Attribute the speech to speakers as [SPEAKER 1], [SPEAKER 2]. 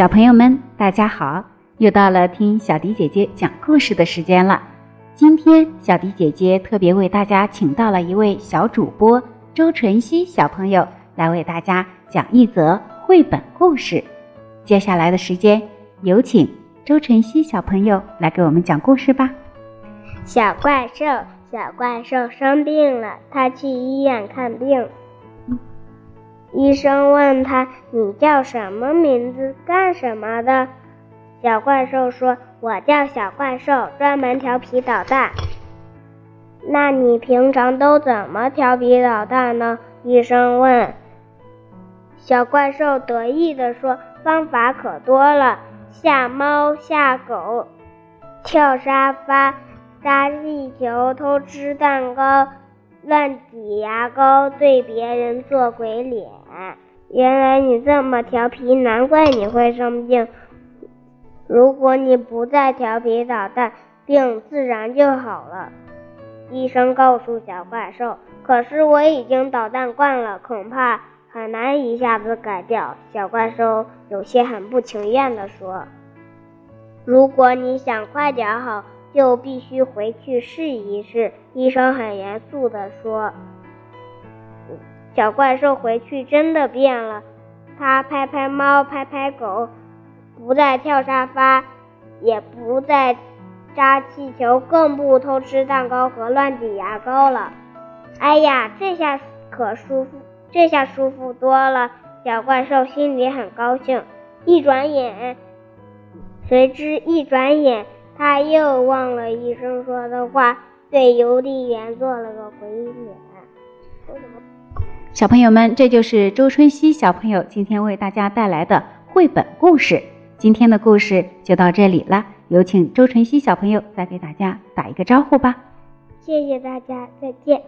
[SPEAKER 1] 小朋友们，大家好！又到了听小迪姐姐讲故事的时间了。今天，小迪姐姐特别为大家请到了一位小主播周晨曦小朋友，来为大家讲一则绘本故事。接下来的时间，有请周晨曦小朋友来给我们讲故事吧。
[SPEAKER 2] 小怪兽，小怪兽生病了，他去医院看病。医生问他：“你叫什么名字？干什么的？”小怪兽说：“我叫小怪兽，专门调皮捣蛋。”那你平常都怎么调皮捣蛋呢？医生问。小怪兽得意地说：“方法可多了，吓猫吓狗，跳沙发，扎气球，偷吃蛋糕。”乱挤牙膏，对别人做鬼脸。原来你这么调皮，难怪你会生病。如果你不再调皮捣蛋，病自然就好了。医生告诉小怪兽：“可是我已经捣蛋惯了，恐怕很难一下子改掉。”小怪兽有些很不情愿地说：“如果你想快点好。”就必须回去试一试。医生很严肃地说：“小怪兽回去真的变了，它拍拍猫，拍拍狗，不再跳沙发，也不再扎气球，更不偷吃蛋糕和乱挤牙膏了。哎呀，这下可舒服，这下舒服多了。”小怪兽心里很高兴。一转眼，谁知一转眼。他又忘了医生说的话，对邮递员做了个鬼脸。
[SPEAKER 1] 小朋友们，这就是周春熙小朋友今天为大家带来的绘本故事。今天的故事就到这里了，有请周春熙小朋友再给大家打一个招呼吧。
[SPEAKER 2] 谢谢大家，再见。